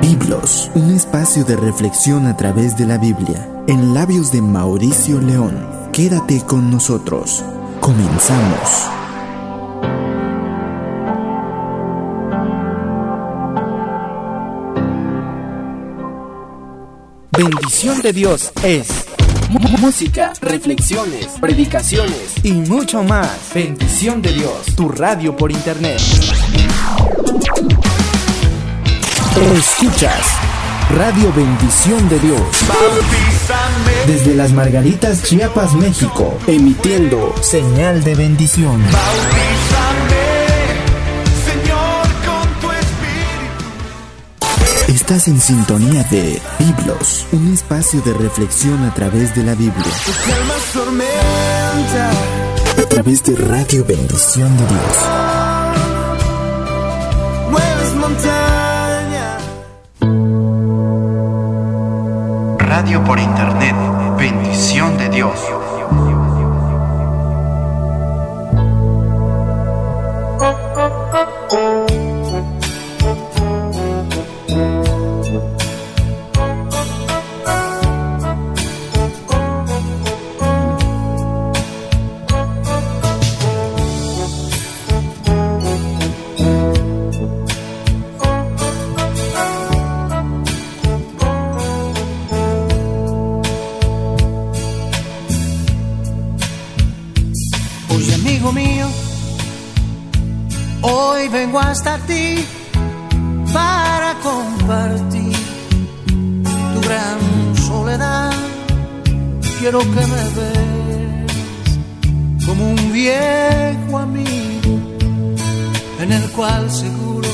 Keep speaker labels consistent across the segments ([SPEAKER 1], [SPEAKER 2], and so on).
[SPEAKER 1] Biblos, un espacio de reflexión a través de la Biblia, en labios de Mauricio León. Quédate con nosotros. Comenzamos. Bendición de Dios es música, reflexiones, predicaciones y mucho más. Bendición de Dios, tu radio por internet. Escuchas Radio Bendición de Dios. Desde las Margaritas, Chiapas, México, emitiendo señal de bendición. Estás en sintonía de Biblos, un espacio de reflexión a través de la Biblia. A través de Radio Bendición de Dios. Por Internet, Bendición de Dios.
[SPEAKER 2] Que me ves como un viejo amigo en el cual seguro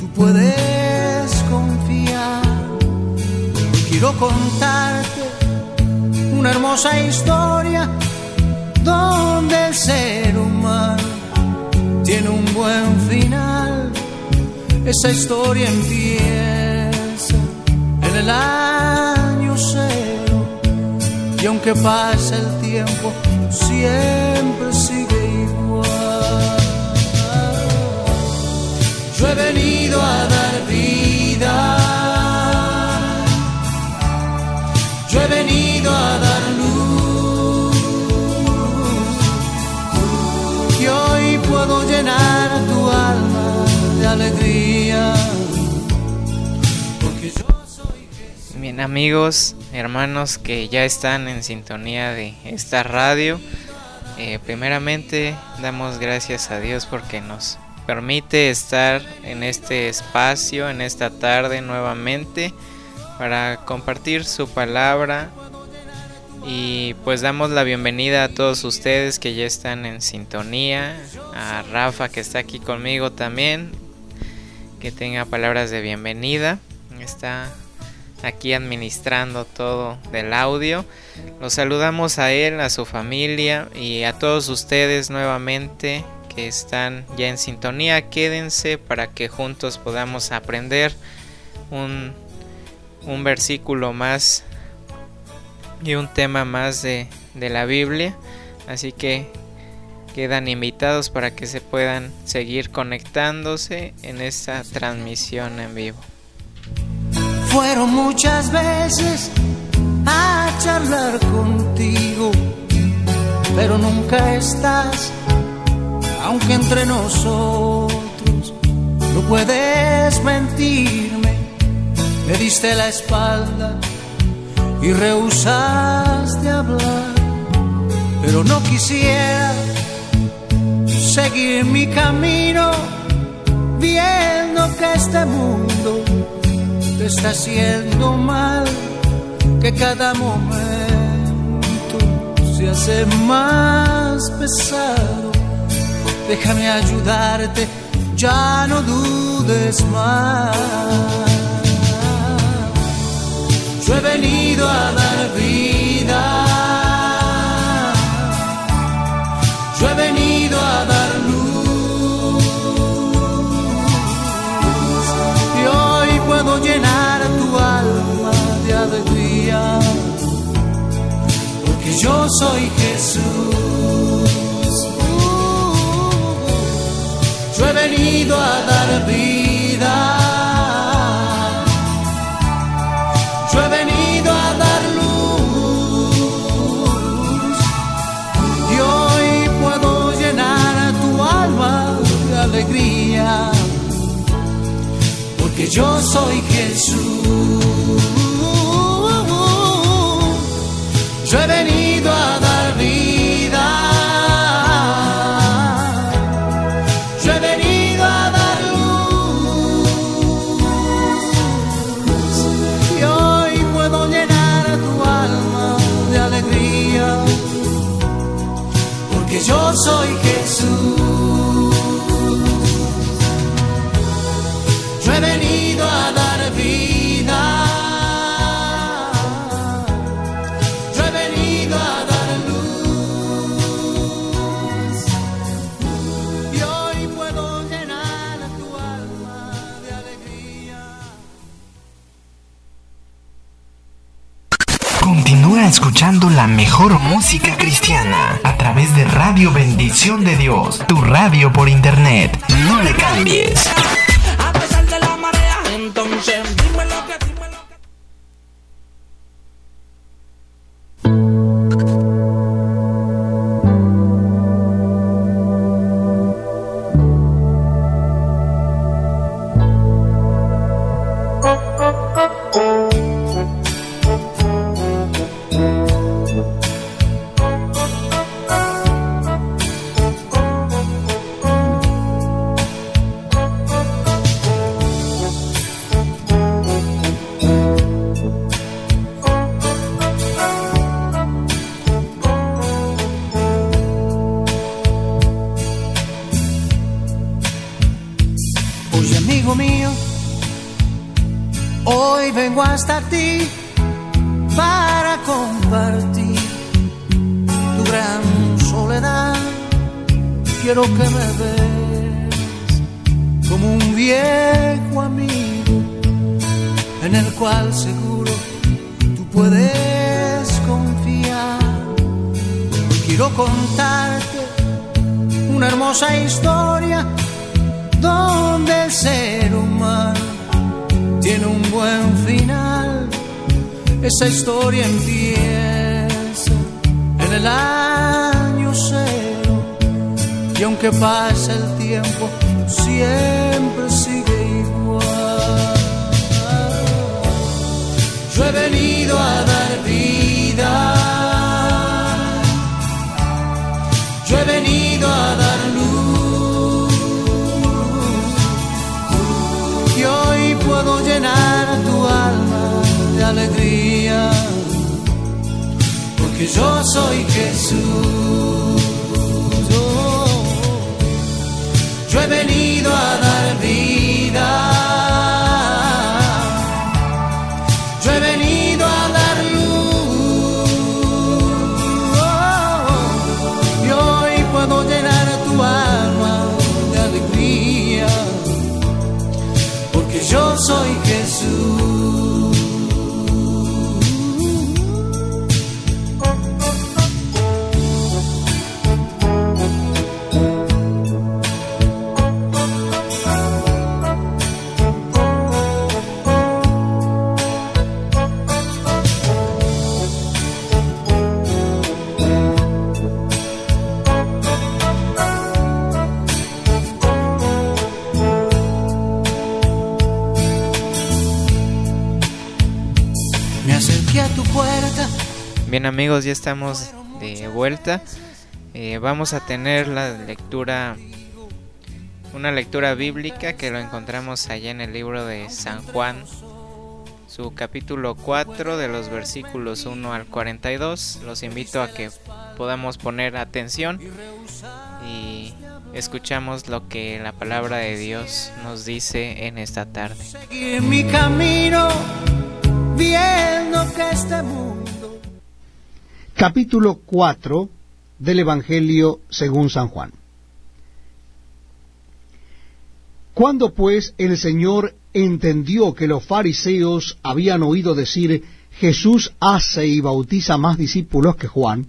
[SPEAKER 2] tú puedes confiar. Quiero contarte una hermosa historia donde el ser humano tiene un buen final. Esa historia empieza siempre sigue igual. Yo he venido a dar vida. Yo he venido a dar luz. Y hoy puedo llenar tu alma de alegría. Porque yo soy Jesús.
[SPEAKER 3] Bien amigos, hermanos que ya están en sintonía de esta radio, eh, primeramente damos gracias a Dios porque nos permite estar en este espacio, en esta tarde nuevamente, para compartir su palabra. Y pues damos la bienvenida a todos ustedes que ya están en sintonía, a Rafa que está aquí conmigo también, que tenga palabras de bienvenida, está aquí administrando todo del audio. Los saludamos a él, a su familia y a todos ustedes nuevamente que están ya en sintonía. Quédense para que juntos podamos aprender un, versículo más y un tema más de la Biblia. Así que quedan invitados para que se puedan seguir conectándose en esta transmisión en vivo.
[SPEAKER 2] Fueron muchas veces a charlar contigo, pero nunca estás, aunque entre nosotros no puedes mentirme. Me diste la espalda y rehusaste hablar, pero no quisiera seguir mi camino viendo que este mundo está haciendo mal, que cada momento se hace más pesado. Déjame ayudarte, ya no dudes más. Yo he venido a dar vida. yo soy Jesús? Uh, yo he venido a dar vida. Yo he venido a dar luz y hoy puedo llenar a tu alma de alegría, porque yo soy Jesús.
[SPEAKER 1] Continúa escuchando la mejor música cristiana a través de Radio Bendición de Dios, tu radio por internet. No le cambies.
[SPEAKER 4] A pesar de la marea, entonces dime lo que,
[SPEAKER 2] en el cual seguro tú puedes confiar. Quiero contarte una hermosa historia donde el ser humano tiene un buen final. Esa historia empieza en el año cero y aunque pase el tiempo siempre Yo he venido a dar vida. Yo he venido a dar luz y hoy puedo llenar tu alma de alegría, porque yo soy Jesús. Oh, yo he venido a dar vida. Soy Jesús.
[SPEAKER 3] Amigos, ya estamos de vuelta. Eh, vamos a tener la lectura, una lectura bíblica que lo encontramos allá en el libro de San Juan, su capítulo 4 de los versículos 1 al 42. Los invito a que podamos poner atención y escuchamos lo que la palabra de Dios nos dice en esta tarde.
[SPEAKER 2] Mi camino viendo que este
[SPEAKER 5] Capítulo 4 del Evangelio según San Juan. Cuando pues el Señor entendió que los fariseos habían oído decir, Jesús hace y bautiza más discípulos que Juan,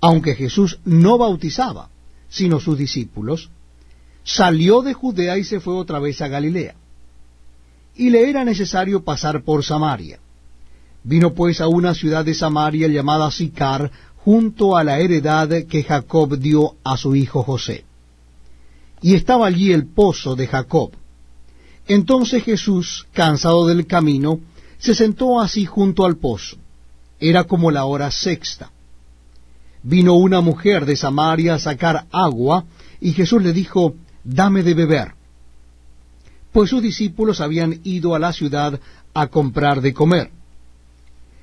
[SPEAKER 5] aunque Jesús no bautizaba, sino sus discípulos, salió de Judea y se fue otra vez a Galilea. Y le era necesario pasar por Samaria. Vino pues a una ciudad de Samaria llamada Sicar, junto a la heredad que Jacob dio a su hijo José. Y estaba allí el pozo de Jacob. Entonces Jesús, cansado del camino, se sentó así junto al pozo. Era como la hora sexta. Vino una mujer de Samaria a sacar agua, y Jesús le dijo, Dame de beber. Pues sus discípulos habían ido a la ciudad a comprar de comer.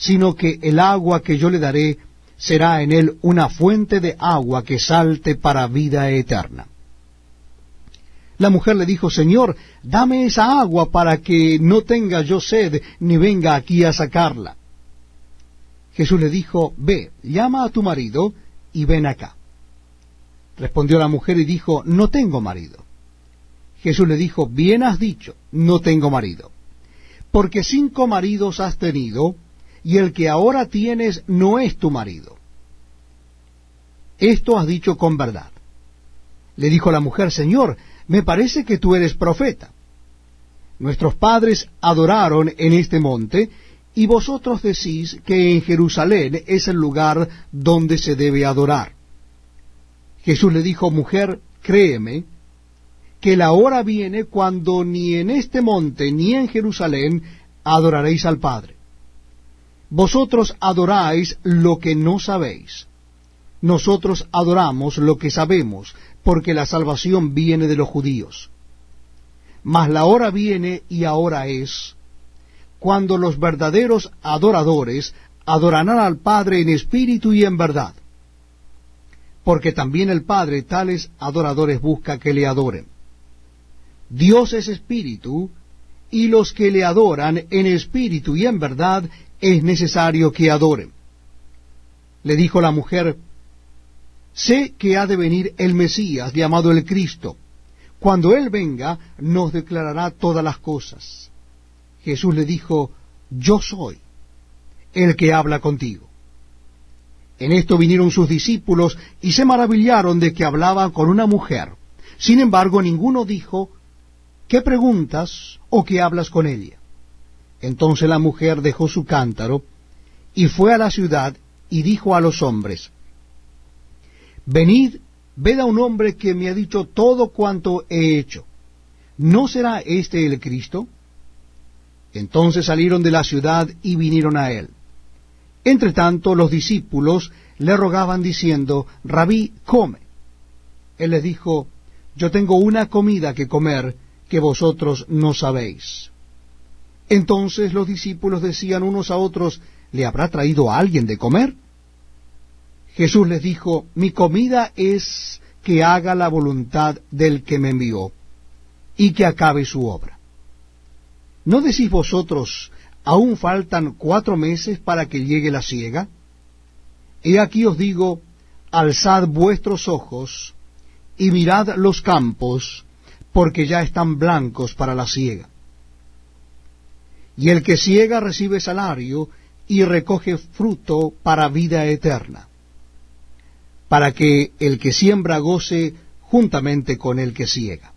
[SPEAKER 5] sino que el agua que yo le daré será en él una fuente de agua que salte para vida eterna. La mujer le dijo, Señor, dame esa agua para que no tenga yo sed, ni venga aquí a sacarla. Jesús le dijo, Ve, llama a tu marido y ven acá. Respondió la mujer y dijo, No tengo marido. Jesús le dijo, Bien has dicho, no tengo marido. Porque cinco maridos has tenido, y el que ahora tienes no es tu marido. Esto has dicho con verdad. Le dijo la mujer, Señor, me parece que tú eres profeta. Nuestros padres adoraron en este monte, y vosotros decís que en Jerusalén es el lugar donde se debe adorar. Jesús le dijo, mujer, créeme, que la hora viene cuando ni en este monte ni en Jerusalén adoraréis al Padre. Vosotros adoráis lo que no sabéis. Nosotros adoramos lo que sabemos, porque la salvación viene de los judíos. Mas la hora viene y ahora es, cuando los verdaderos adoradores adorarán al Padre en espíritu y en verdad. Porque también el Padre tales adoradores busca que le adoren. Dios es espíritu, y los que le adoran en espíritu y en verdad es necesario que adoren. Le dijo la mujer, sé que ha de venir el Mesías llamado el Cristo. Cuando Él venga, nos declarará todas las cosas. Jesús le dijo, yo soy el que habla contigo. En esto vinieron sus discípulos y se maravillaron de que hablaba con una mujer. Sin embargo, ninguno dijo, ¿qué preguntas o qué hablas con ella? Entonces la mujer dejó su cántaro y fue a la ciudad y dijo a los hombres, Venid, ved a un hombre que me ha dicho todo cuanto he hecho. ¿No será este el Cristo? Entonces salieron de la ciudad y vinieron a él. Entre tanto los discípulos le rogaban diciendo, Rabí, come. Él les dijo, Yo tengo una comida que comer que vosotros no sabéis. Entonces los discípulos decían unos a otros, ¿le habrá traído a alguien de comer? Jesús les dijo, Mi comida es que haga la voluntad del que me envió y que acabe su obra. ¿No decís vosotros, aún faltan cuatro meses para que llegue la siega? He aquí os digo, alzad vuestros ojos y mirad los campos, porque ya están blancos para la siega. Y el que siega recibe salario y recoge fruto para vida eterna, para que el que siembra goce juntamente con el que siega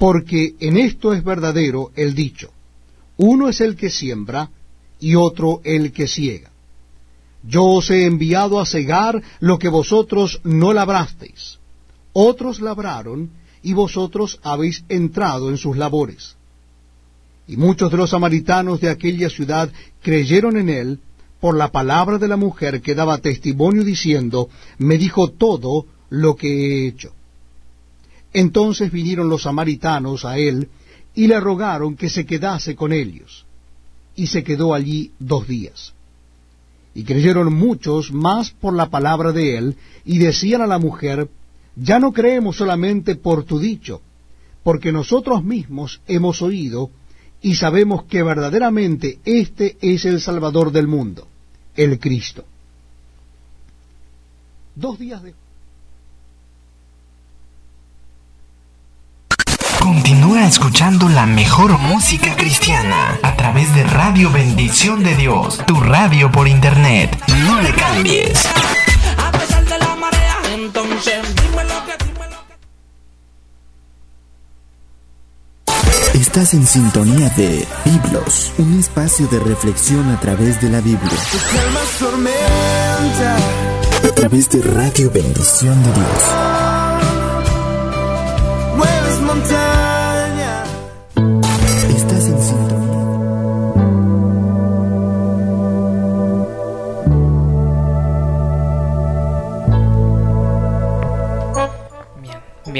[SPEAKER 5] porque en esto es verdadero el dicho, uno es el que siembra y otro el que ciega. Yo os he enviado a cegar lo que vosotros no labrasteis. Otros labraron y vosotros habéis entrado en sus labores. Y muchos de los samaritanos de aquella ciudad creyeron en él por la palabra de la mujer que daba testimonio diciendo, me dijo todo lo que he hecho. Entonces vinieron los samaritanos a él y le rogaron que se quedase con ellos. Y se quedó allí dos días. Y creyeron muchos más por la palabra de él, y decían a la mujer, ya no creemos solamente por tu dicho, porque nosotros mismos hemos oído y sabemos que verdaderamente este es el Salvador del mundo, el Cristo. Dos días de...
[SPEAKER 1] Continúa escuchando la mejor música cristiana a través de Radio Bendición de Dios, tu radio por internet. No le cambies.
[SPEAKER 4] A pesar de la marea, entonces dime lo que, dime lo que.
[SPEAKER 1] Estás en sintonía de Biblos, un espacio de reflexión a través de la Biblia. A través de Radio Bendición de Dios.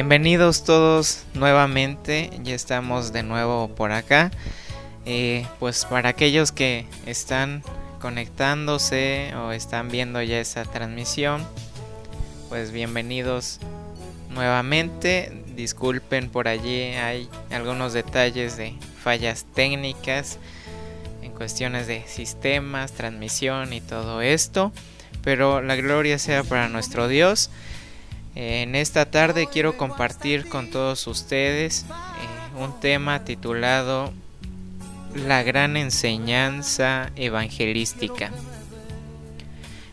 [SPEAKER 3] Bienvenidos todos nuevamente, ya estamos de nuevo por acá. Eh, pues para aquellos que están conectándose o están viendo ya esta transmisión, pues bienvenidos nuevamente. Disculpen por allí, hay algunos detalles de fallas técnicas en cuestiones de sistemas, transmisión y todo esto. Pero la gloria sea para nuestro Dios. En esta tarde quiero compartir con todos ustedes eh, un tema titulado La gran enseñanza evangelística.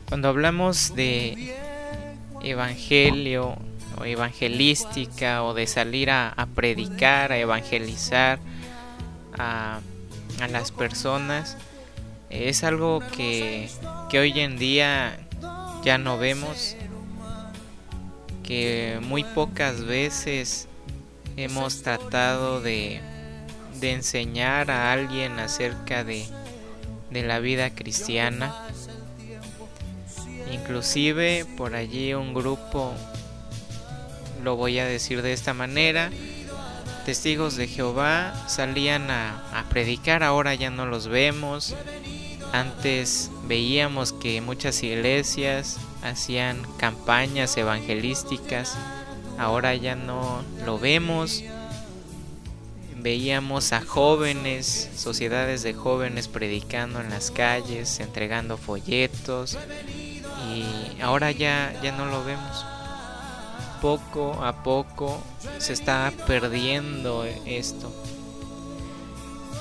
[SPEAKER 3] Cuando hablamos de evangelio o evangelística o de salir a, predicar, a evangelizar a, a las personas, es algo que, que hoy en día ya no vemos que muy pocas veces hemos tratado de, de enseñar a alguien acerca de, de la vida cristiana. Inclusive por allí un grupo, lo voy a decir de esta manera, testigos de Jehová salían a, a predicar, ahora ya no los vemos. Antes veíamos que muchas iglesias hacían campañas evangelísticas, ahora ya no lo vemos. Veíamos a jóvenes, sociedades de jóvenes predicando en las calles, entregando folletos y ahora ya ya no lo vemos. Poco a poco se está perdiendo esto.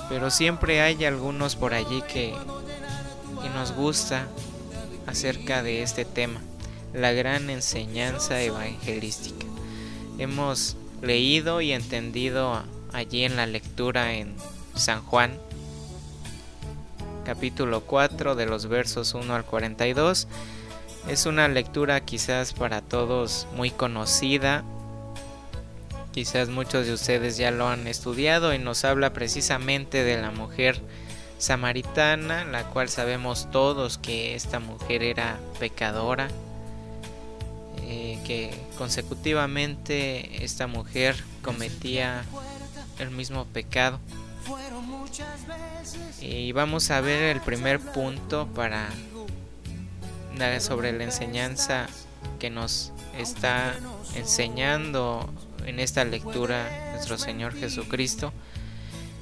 [SPEAKER 3] Pero siempre hay algunos por allí que, que nos gusta acerca de este tema, la gran enseñanza evangelística. Hemos leído y entendido allí en la lectura en San Juan, capítulo 4 de los versos 1 al 42. Es una lectura quizás para todos muy conocida. Quizás muchos de ustedes ya lo han estudiado y nos habla precisamente de la mujer samaritana, la cual sabemos todos que esta mujer era pecadora, eh, que consecutivamente esta mujer cometía el mismo pecado. Y vamos a ver el primer punto para sobre la enseñanza que nos está enseñando en esta lectura nuestro Señor Jesucristo.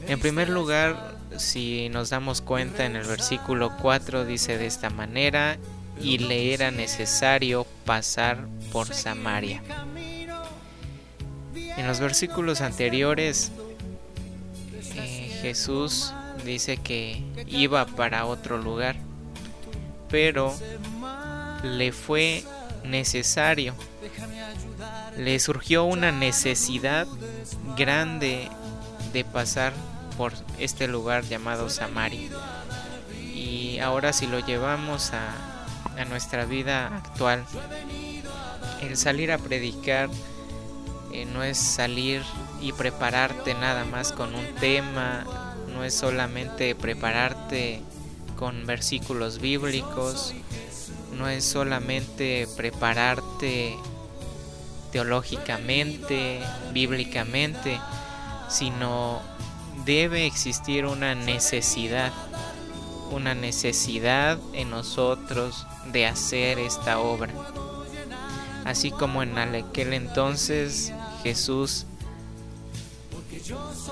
[SPEAKER 3] En primer lugar, si nos damos cuenta en el versículo 4 dice de esta manera, y le era necesario pasar por Samaria. En los versículos anteriores, eh, Jesús dice que iba para otro lugar, pero le fue necesario, le surgió una necesidad grande de pasar por este lugar llamado Samaria. Y ahora si lo llevamos a, a nuestra vida actual, el salir a predicar eh, no es salir y prepararte nada más con un tema, no es solamente prepararte con versículos bíblicos, no es solamente prepararte teológicamente, bíblicamente, sino debe existir una necesidad, una necesidad en nosotros de hacer esta obra. Así como en aquel entonces Jesús,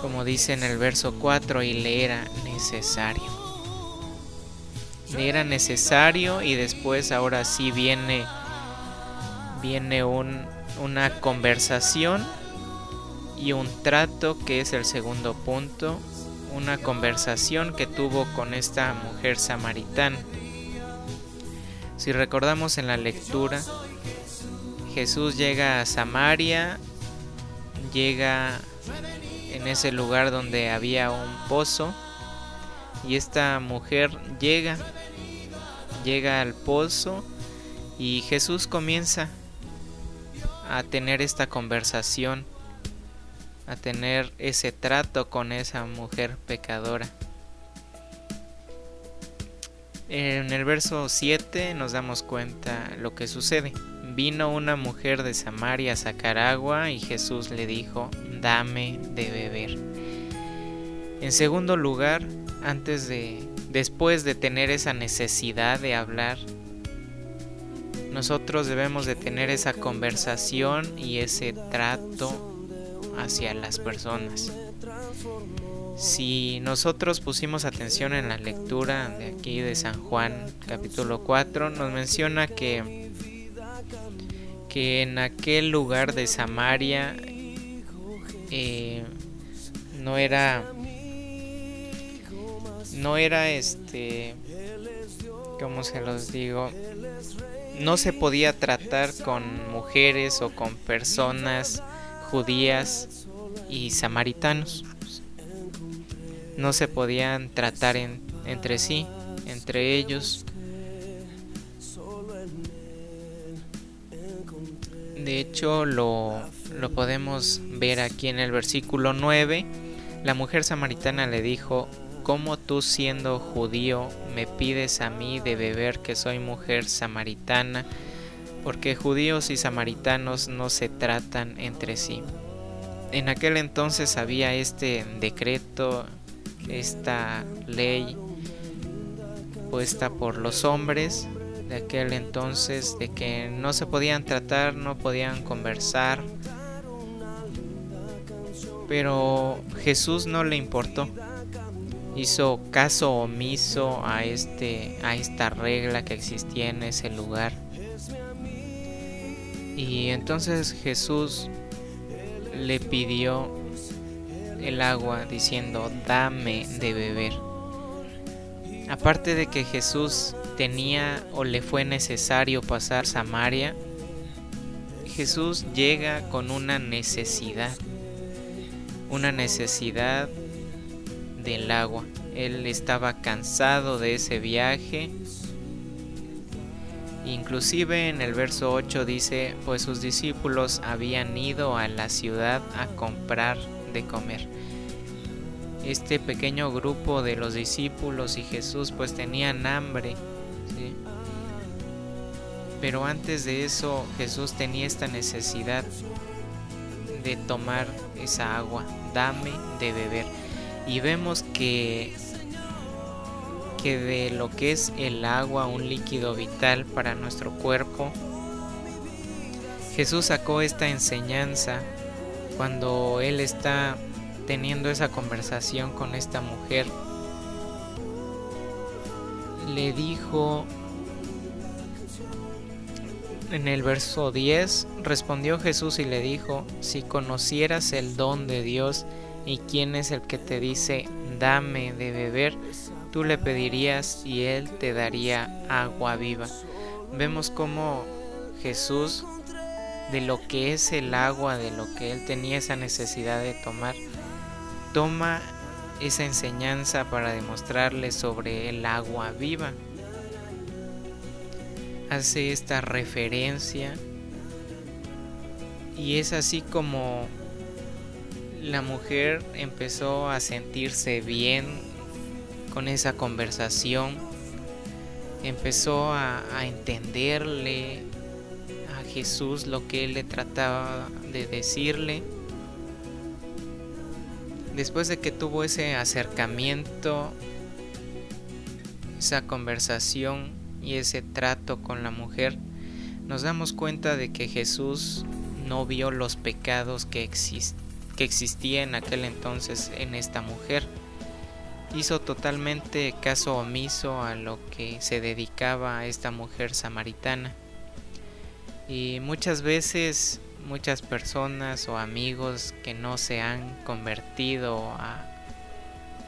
[SPEAKER 3] como dice en el verso 4, y le era necesario. Le era necesario y después ahora sí viene, viene un, una conversación y un trato que es el segundo punto, una conversación que tuvo con esta mujer samaritana. Si recordamos en la lectura, Jesús llega a Samaria, llega en ese lugar donde había un pozo y esta mujer llega, llega al pozo y Jesús comienza a tener esta conversación a tener ese trato con esa mujer pecadora. En el verso 7 nos damos cuenta lo que sucede. Vino una mujer de Samaria a sacar agua y Jesús le dijo, dame de beber. En segundo lugar, antes de, después de tener esa necesidad de hablar, nosotros debemos de tener esa conversación y ese trato hacia las personas. Si nosotros pusimos atención en la lectura de aquí de San Juan capítulo 4, nos menciona que, que en aquel lugar de Samaria eh, no era no era este como se los digo no se podía tratar con mujeres o con personas judías y samaritanos. No se podían tratar entre sí, entre ellos. De hecho, lo, lo podemos ver aquí en el versículo 9. La mujer samaritana le dijo, ¿cómo tú siendo judío me pides a mí de beber que soy mujer samaritana? Porque judíos y samaritanos no se tratan entre sí. En aquel entonces había este decreto, esta ley puesta por los hombres de aquel entonces de que no se podían tratar, no podían conversar. Pero Jesús no le importó. Hizo caso omiso a este a esta regla que existía en ese lugar y entonces Jesús le pidió el agua diciendo, dame de beber. Aparte de que Jesús tenía o le fue necesario pasar Samaria, Jesús llega con una necesidad, una necesidad del agua. Él estaba cansado de ese viaje Inclusive en el verso 8 dice, pues sus discípulos habían ido a la ciudad a comprar de comer. Este pequeño grupo de los discípulos y Jesús pues tenían hambre. Pero antes de eso Jesús tenía esta necesidad de tomar esa agua, dame de beber. Y vemos que que de lo que es el agua, un líquido vital para nuestro cuerpo, Jesús sacó esta enseñanza cuando Él está teniendo esa conversación con esta mujer. Le dijo en el verso 10, respondió Jesús y le dijo, si conocieras el don de Dios y quién es el que te dice, dame de beber, tú le pedirías y él te daría agua viva. Vemos cómo Jesús, de lo que es el agua, de lo que él tenía esa necesidad de tomar, toma esa enseñanza para demostrarle sobre el agua viva. Hace esta referencia y es así como la mujer empezó a sentirse bien con esa conversación, empezó a, entenderle a Jesús lo que él le trataba de decirle. Después de que tuvo ese acercamiento, esa conversación y ese trato con la mujer, nos damos cuenta de que Jesús no vio los pecados que, que existía en aquel entonces en esta mujer. Hizo totalmente caso omiso a lo que se dedicaba esta mujer samaritana. Y muchas veces muchas personas o amigos que no se han convertido a,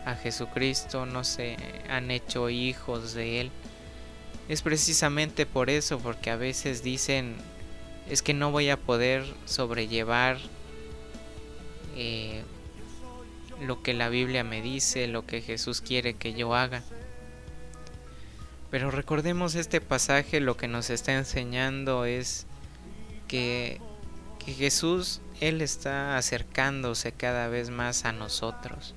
[SPEAKER 3] a Jesucristo, no se han hecho hijos de Él. Es precisamente por eso, porque a veces dicen, es que no voy a poder sobrellevar eh, lo que la Biblia me dice, lo que Jesús quiere que yo haga. Pero recordemos este pasaje, lo que nos está enseñando es que, Jesús, Él está acercándose cada vez más a nosotros.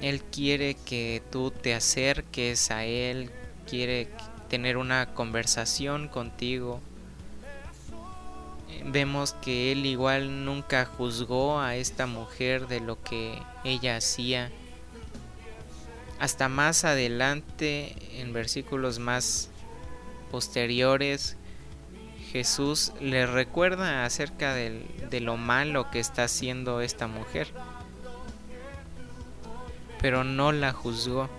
[SPEAKER 3] Él quiere que tú te acerques a Él, quiere tener una conversación contigo. Vemos que Él igual nunca juzgó a esta mujer de lo que ella hacía. Hasta más adelante, en versículos más posteriores, Jesús le recuerda acerca de lo malo que está haciendo esta mujer pero no la juzgó.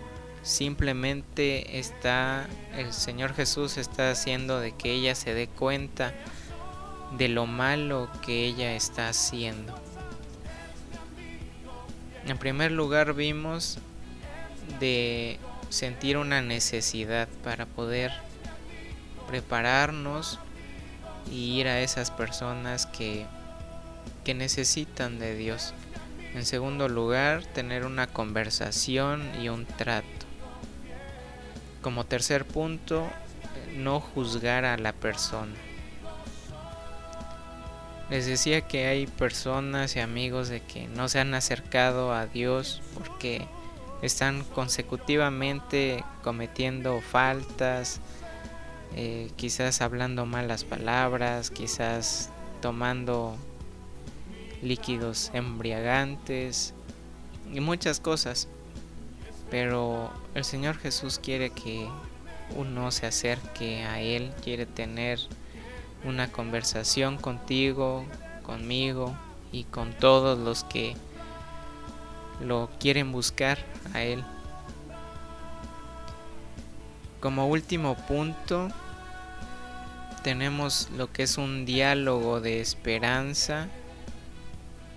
[SPEAKER 3] Simplemente está, el Señor Jesús está haciendo de que ella se dé cuenta de lo malo que ella está haciendo. En primer lugar vimos de sentir una necesidad para poder prepararnos y ir a esas personas que, que necesitan de Dios. En segundo lugar, tener una conversación y un trato. Como tercer punto, no juzgar a la persona. Les decía que hay personas y amigos de que no se han acercado a Dios porque están consecutivamente cometiendo faltas, eh, quizás hablando malas palabras, quizás tomando líquidos embriagantes y muchas cosas. Pero el Señor Jesús quiere que uno se acerque a Él, quiere tener una conversación contigo, conmigo y con todos los que lo quieren buscar a Él. Como último punto, tenemos lo que es un diálogo de esperanza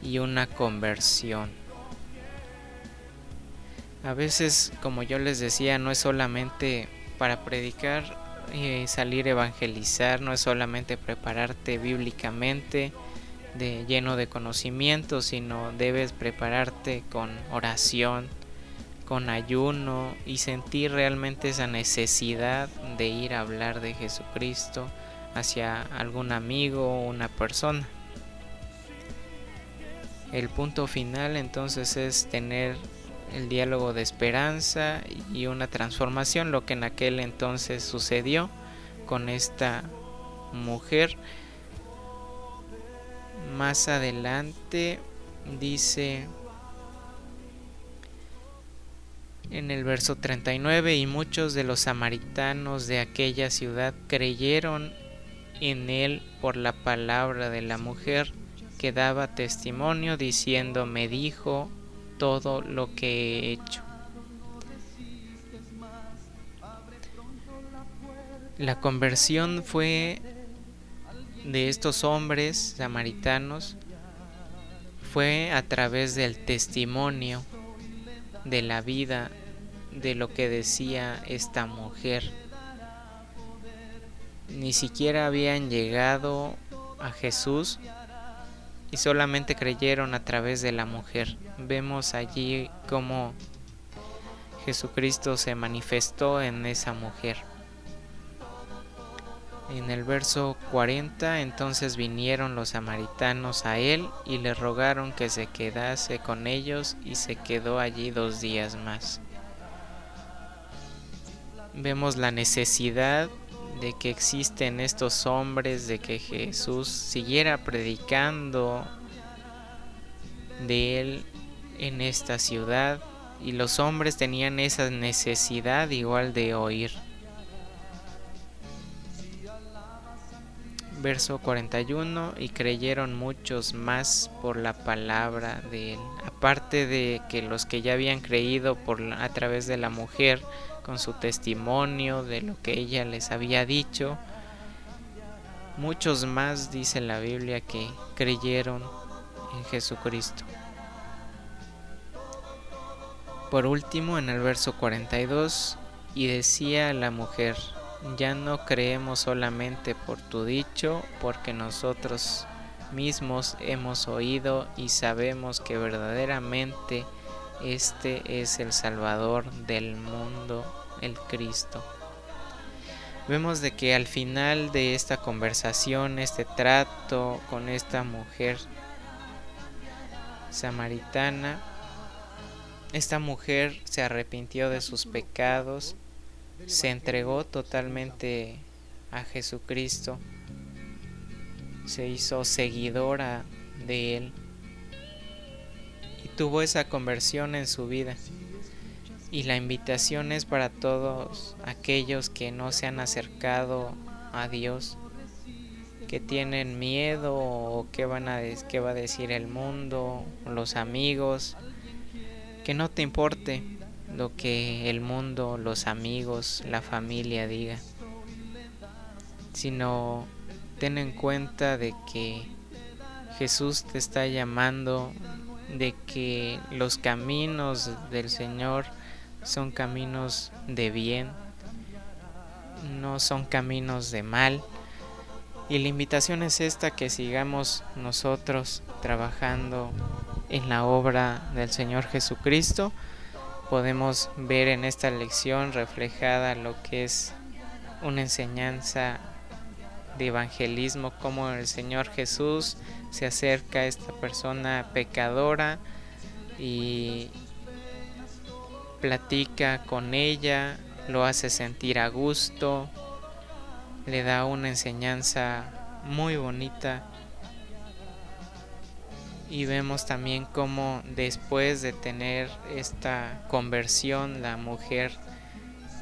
[SPEAKER 3] y una conversión. A veces, como yo les decía, no es solamente para predicar y salir a evangelizar, no es solamente prepararte bíblicamente de lleno de conocimiento, sino debes prepararte con oración, con ayuno y sentir realmente esa necesidad de ir a hablar de Jesucristo hacia algún amigo o una persona. El punto final entonces es tener el diálogo de esperanza y una transformación, lo que en aquel entonces sucedió con esta mujer. Más adelante dice en el verso 39, y muchos de los samaritanos de aquella ciudad creyeron en él por la palabra de la mujer que daba testimonio diciendo, me dijo todo lo que he hecho. La conversión fue de estos hombres samaritanos fue a través del testimonio de la vida de lo que decía esta mujer. Ni siquiera habían llegado a Jesús y solamente creyeron a través de la mujer. Vemos allí cómo Jesucristo se manifestó en esa mujer. En el verso 40 entonces vinieron los samaritanos a él y le rogaron que se quedase con ellos y se quedó allí dos días más. Vemos la necesidad de que existen estos hombres, de que Jesús siguiera predicando de él en esta ciudad y los hombres tenían esa necesidad igual de oír. Verso 41 y creyeron muchos más por la palabra de él. Aparte de que los que ya habían creído por a través de la mujer con su testimonio de lo que ella les había dicho, muchos más dice la Biblia que creyeron en Jesucristo. Por último, en el verso 42, y decía la mujer, ya no creemos solamente por tu dicho, porque nosotros mismos hemos oído y sabemos que verdaderamente este es el Salvador del mundo, el Cristo. Vemos de que al final de esta conversación, este trato con esta mujer samaritana, esta mujer se arrepintió de sus pecados, se entregó totalmente a Jesucristo, se hizo seguidora de Él tuvo esa conversión en su vida. Y la invitación es para todos aquellos que no se han acercado a Dios, que tienen miedo o qué, van a, qué va a decir el mundo, los amigos, que no te importe lo que el mundo, los amigos, la familia diga, sino ten en cuenta de que Jesús te está llamando, de que los caminos del Señor son caminos de bien, no son caminos de mal. Y la invitación es esta, que sigamos nosotros trabajando en la obra del Señor Jesucristo, podemos ver en esta lección reflejada lo que es una enseñanza de evangelismo, como el Señor Jesús se acerca esta persona pecadora y platica con ella, lo hace sentir a gusto, le da una enseñanza muy bonita. Y vemos también cómo después de tener esta conversión la mujer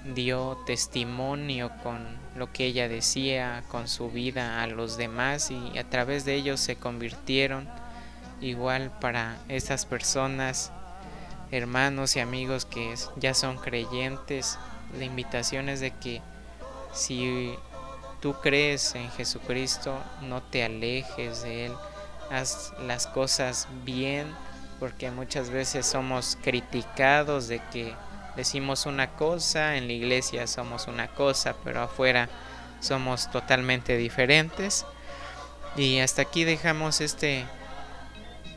[SPEAKER 3] dio testimonio con lo que ella decía, con su vida a los demás y a través de ellos se convirtieron igual para estas personas, hermanos y amigos que ya son creyentes. La invitación es de que si tú crees en Jesucristo, no te alejes de Él haz las cosas bien, porque muchas veces somos criticados de que decimos una cosa, en la iglesia somos una cosa, pero afuera somos totalmente diferentes. Y hasta aquí dejamos este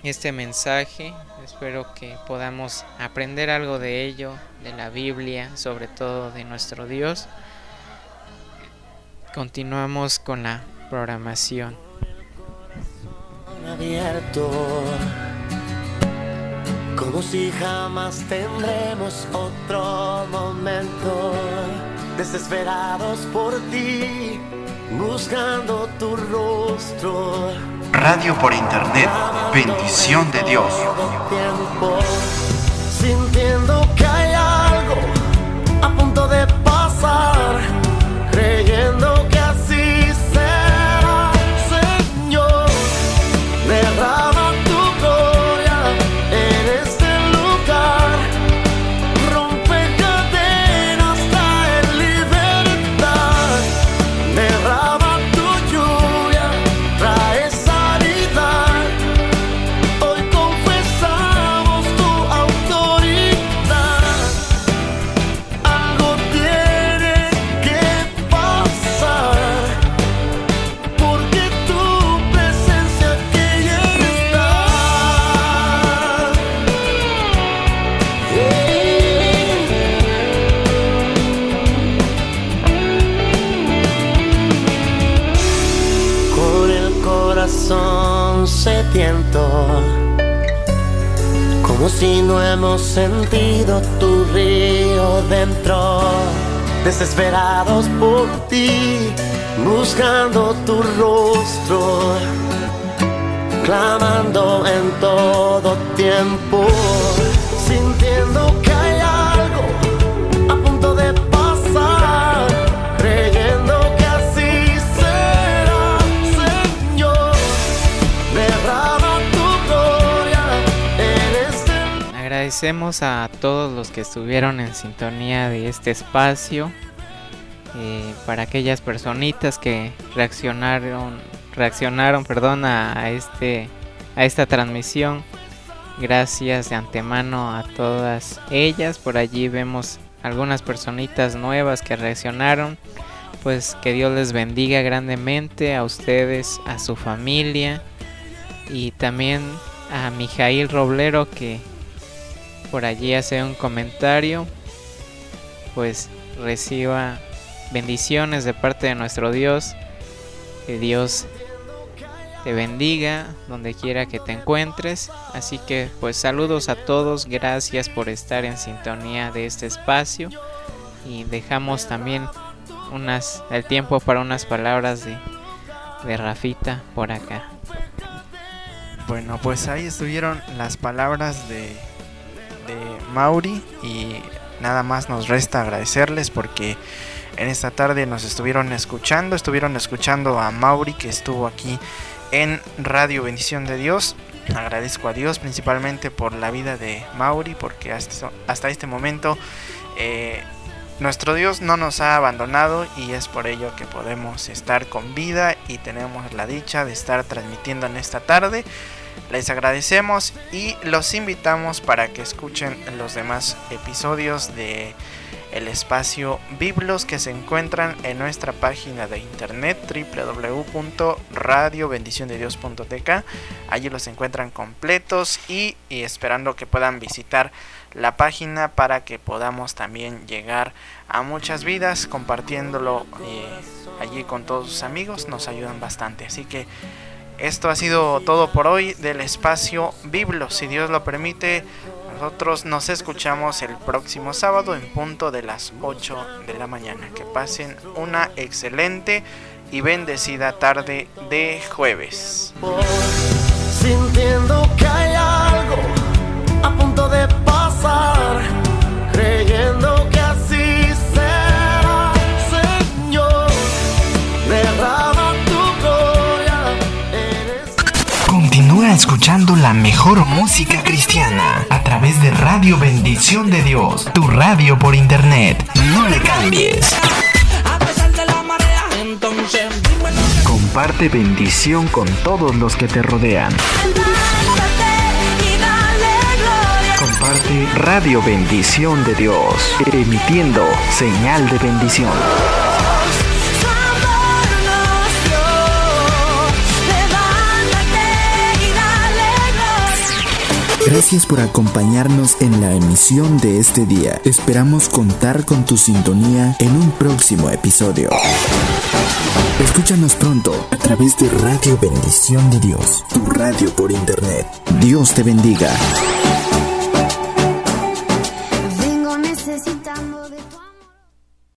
[SPEAKER 3] este mensaje. Espero que podamos aprender algo de ello, de la Biblia, sobre todo de nuestro Dios. Continuamos con la programación
[SPEAKER 6] abierto, como si jamás tendremos otro momento, desesperados por ti, buscando tu rostro.
[SPEAKER 1] Radio por internet, bendición de Dios.
[SPEAKER 6] Tiempo, sentido tu río dentro, desesperados por ti, buscando tu rostro, clamando en todo tiempo, sintiendo que
[SPEAKER 3] agradecemos a todos los que estuvieron en sintonía de este espacio. Eh, para aquellas personitas que reaccionaron reaccionaron perdón a, este a esta transmisión gracias de antemano a todas ellas por allí vemos algunas personitas nuevas que reaccionaron pues que Dios les bendiga grandemente a ustedes a su familia y también a Mijail Roblero que por allí hace un comentario, pues reciba bendiciones de parte de nuestro Dios. Que Dios te bendiga donde quiera que te encuentres. Así que pues saludos a todos, gracias por estar en sintonía de este espacio y dejamos también unas el tiempo para unas palabras de, de Rafita por acá.
[SPEAKER 7] Bueno, pues ahí estuvieron las palabras de, de Mauri y nada más nos resta agradecerles porque en esta tarde nos estuvieron escuchando, estuvieron escuchando a Mauri que estuvo aquí en Radio Bendición de Dios. Agradezco a Dios principalmente por la vida de Mauri porque hasta, este momento eh, nuestro Dios no nos ha abandonado y es por ello que podemos estar con vida y tenemos la dicha de estar transmitiendo en esta tarde. Les agradecemos y los invitamos para que escuchen los demás episodios de el espacio Biblos que se encuentran en nuestra página de internet www.radiobendiciondedios.tk. Allí los encuentran completos y, esperando que puedan visitar la página para que podamos también llegar a muchas vidas compartiéndolo eh, allí con todos sus amigos. Nos ayudan bastante. Así que esto ha sido todo por hoy del espacio Biblo. Si Dios lo permite, nosotros nos escuchamos el próximo sábado en punto de las 8 de la mañana. Que pasen una excelente y bendecida tarde de jueves.
[SPEAKER 6] Sintiendo
[SPEAKER 1] la mejor música cristiana a través de Radio Bendición de Dios, tu radio por internet. No le cambies. Comparte bendición con todos los que te rodean. Comparte Radio Bendición de Dios, emitiendo señal de bendición. Gracias por acompañarnos en la emisión de este día. Esperamos contar con tu sintonía en un próximo episodio. Escúchanos pronto a través de Radio Bendición de Dios, tu radio por internet. Dios te bendiga.